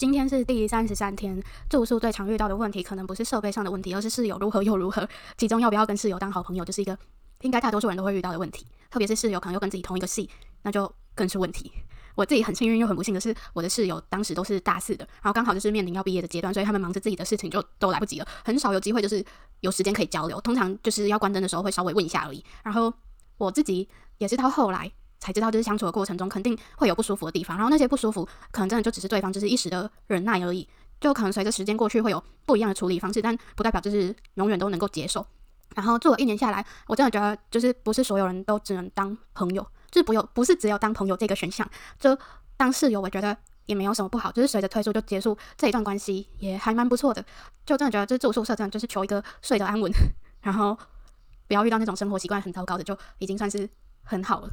今天是第三十三天，住宿最常遇到的问题可能不是设备上的问题，而是室友如何又如何。其中要不要跟室友当好朋友，就是一个应该大多数人都会遇到的问题。特别是室友可能又跟自己同一个系，那就更是问题。我自己很幸运又很不幸的是，我的室友当时都是大四的，然后刚好就是面临要毕业的阶段，所以他们忙着自己的事情就都来不及了，很少有机会就是有时间可以交流。通常就是要关灯的时候会稍微问一下而已。然后我自己也是到后来。才知道，就是相处的过程中肯定会有不舒服的地方，然后那些不舒服可能真的就只是对方就是一时的忍耐而已，就可能随着时间过去会有不一样的处理方式，但不代表就是永远都能够接受。然后做了一年下来，我真的觉得就是不是所有人都只能当朋友，就是不有不是只有当朋友这个选项，就当室友，我觉得也没有什么不好，就是随着退宿就结束这一段关系也还蛮不错的，就真的觉得这住宿舍真的就是求一个睡得安稳，然后不要遇到那种生活习惯很糟糕的，就已经算是很好了。